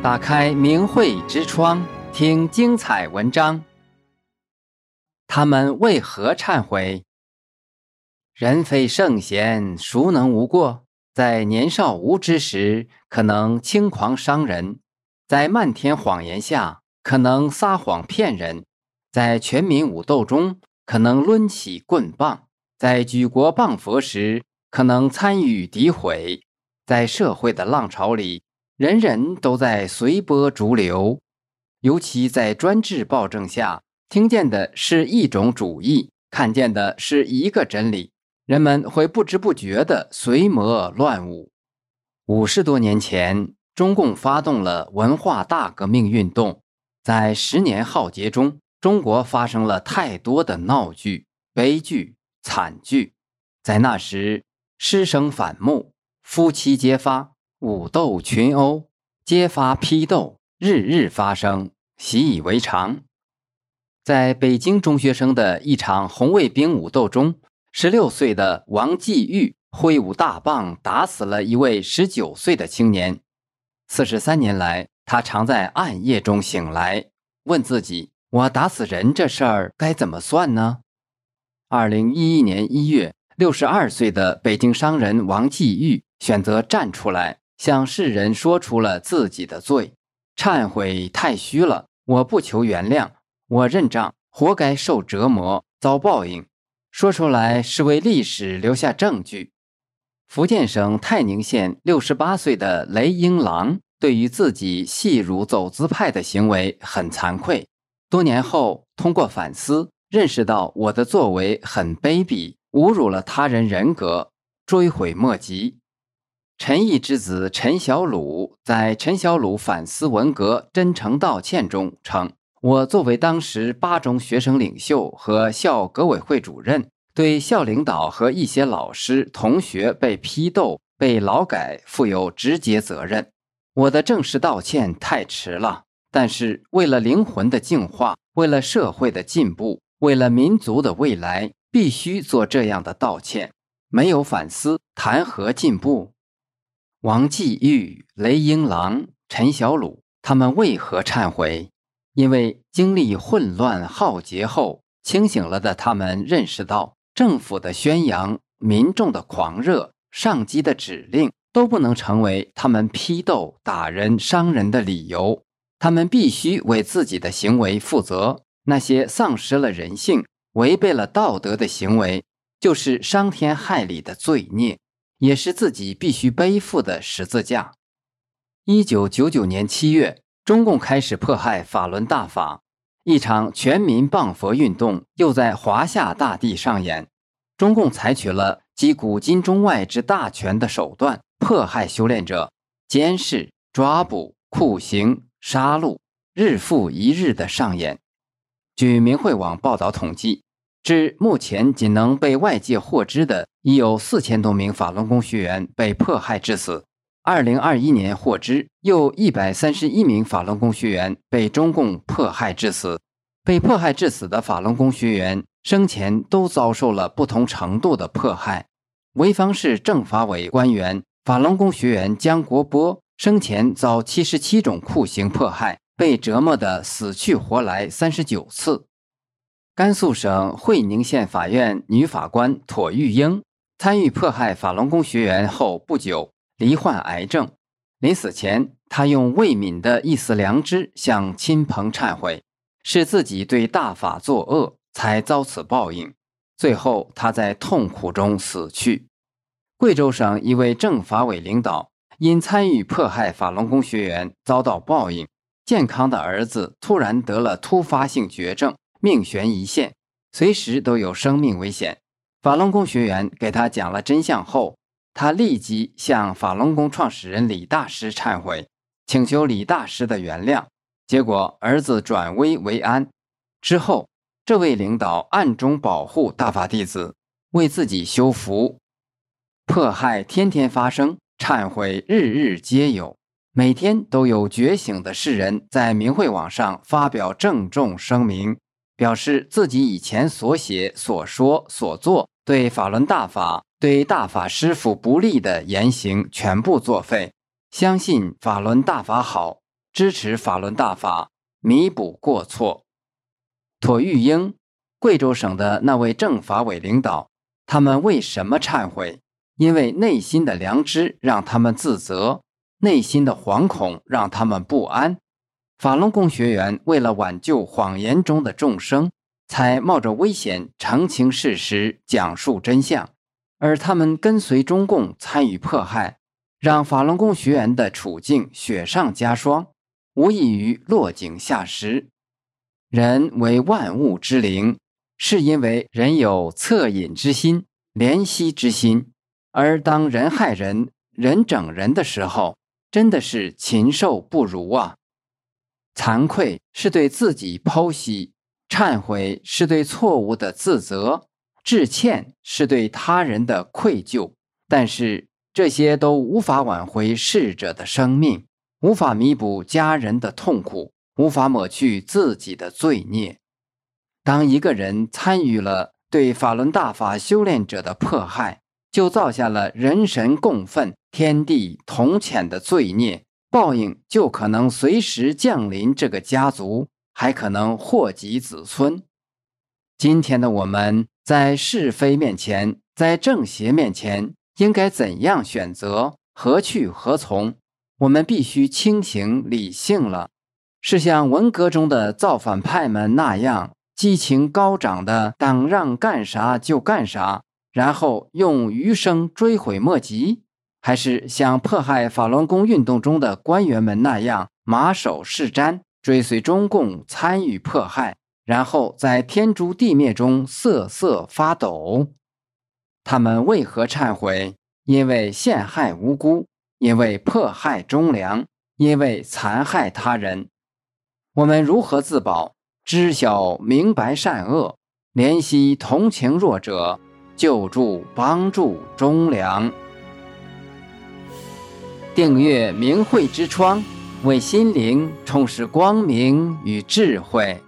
打开明慧之窗，听精彩文章。他们为何忏悔？人非圣贤，孰能无过？在年少无知时，可能轻狂伤人；在漫天谎言下，可能撒谎骗人；在全民武斗中，可能抡起棍棒；在举国谤佛时，可能参与诋毁。在社会的浪潮里，人人都在随波逐流，尤其在专制暴政下，听见的是一种主义，看见的是一个真理，人们会不知不觉地随魔乱舞。五十多年前，中共发动了文化大革命运动，在十年浩劫中，中国发生了太多的闹剧、悲剧、惨剧。在那时，师生反目。夫妻揭发，武斗群殴，揭发批斗，日日发生，习以为常。在北京中学生的一场红卫兵武斗中，十六岁的王继玉挥舞大棒打死了一位十九岁的青年。四十三年来，他常在暗夜中醒来，问自己：“我打死人这事儿该怎么算呢？”二零一一年一月，六十二岁的北京商人王继玉。选择站出来，向世人说出了自己的罪，忏悔太虚了。我不求原谅，我认账，活该受折磨，遭报应。说出来是为历史留下证据。福建省泰宁县六十八岁的雷英郎，对于自己戏辱走资派的行为很惭愧。多年后，通过反思，认识到我的作为很卑鄙，侮辱了他人人格，追悔莫及。陈毅之子陈小鲁在陈小鲁反思文革真诚道歉中称：“我作为当时八中学生领袖和校革委会主任，对校领导和一些老师同学被批斗、被劳改负有直接责任。我的正式道歉太迟了，但是为了灵魂的净化，为了社会的进步，为了民族的未来，必须做这样的道歉。没有反思，谈何进步？”王继玉、雷英郎、陈小鲁，他们为何忏悔？因为经历混乱浩劫后，清醒了的他们认识到，政府的宣扬、民众的狂热、上级的指令，都不能成为他们批斗、打人、伤人的理由。他们必须为自己的行为负责。那些丧失了人性、违背了道德的行为，就是伤天害理的罪孽。也是自己必须背负的十字架。一九九九年七月，中共开始迫害法轮大法，一场全民谤佛运动又在华夏大地上演。中共采取了集古今中外之大权的手段，迫害修炼者，监视、抓捕、酷刑、杀戮，日复一日的上演。据明慧网报道统计。至目前，仅能被外界获知的已有四千多名法轮功学员被迫害致死。二零二一年获知，又一百三十一名法轮功学员被中共迫害致死。被迫害致死的法轮功学员生前都遭受了不同程度的迫害。潍坊市政法委官员、法轮功学员江国波生前遭七十七种酷刑迫害，被折磨得死去活来三十九次。甘肃省会宁县法院女法官妥玉英参与迫害法轮功学员后不久罹患癌症，临死前，她用未泯的一丝良知向亲朋忏悔，是自己对大法作恶才遭此报应。最后，她在痛苦中死去。贵州省一位政法委领导因参与迫害法轮功学员遭到报应，健康的儿子突然得了突发性绝症。命悬一线，随时都有生命危险。法轮功学员给他讲了真相后，他立即向法轮功创始人李大师忏悔，请求李大师的原谅。结果儿子转危为安。之后，这位领导暗中保护大法弟子，为自己修福。迫害天天发生，忏悔日日皆有，每天都有觉醒的世人在明慧网上发表郑重声明。表示自己以前所写、所说、所做对法轮大法、对大法师父不利的言行全部作废，相信法轮大法好，支持法轮大法，弥补过错。妥玉英，贵州省的那位政法委领导，他们为什么忏悔？因为内心的良知让他们自责，内心的惶恐让他们不安。法轮功学员为了挽救谎言中的众生，才冒着危险澄清事实、讲述真相。而他们跟随中共参与迫害，让法轮功学员的处境雪上加霜，无异于落井下石。人为万物之灵，是因为人有恻隐之心、怜惜之心。而当人害人、人整人的时候，真的是禽兽不如啊！惭愧是对自己剖析，忏悔是对错误的自责，致歉是对他人的愧疚。但是这些都无法挽回逝者的生命，无法弥补家人的痛苦。无法抹去自己的罪孽。当一个人参与了对法轮大法修炼者的迫害，就造下了人神共愤、天地同谴的罪孽，报应就可能随时降临这个家族，还可能祸及子孙。今天的我们在是非面前，在正邪面前，应该怎样选择？何去何从？我们必须清醒理性了。是像文革中的造反派们那样激情高涨的党让干啥就干啥，然后用余生追悔莫及，还是像迫害法轮功运动中的官员们那样马首是瞻，追随中共参与迫害，然后在天诛地灭中瑟瑟发抖？他们为何忏悔？因为陷害无辜，因为迫害忠良，因为残害他人。我们如何自保？知晓明白善恶，怜惜同情弱者，救助帮助忠良。订阅明慧之窗，为心灵充实光明与智慧。